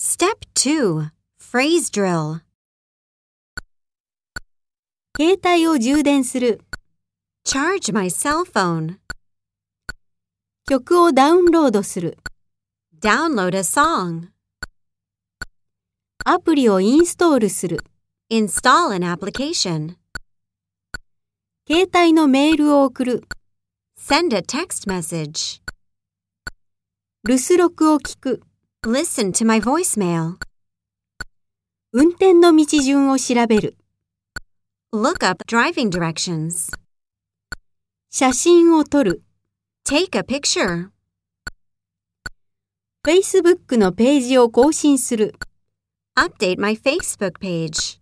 Step 2 Phrase Drill 携帯を充電する。Charge my cell phone. 曲をダウンロードする。Download a song. アプリをインストールする。Install an application. 携帯のメールを送る。Send a text message. 留守録を聞く。Listen to my voicemail. 運転の道順を調べる。Look up driving directions. 写真を撮る。Take a picture. Facebook のページを更新する。Update my Facebook page.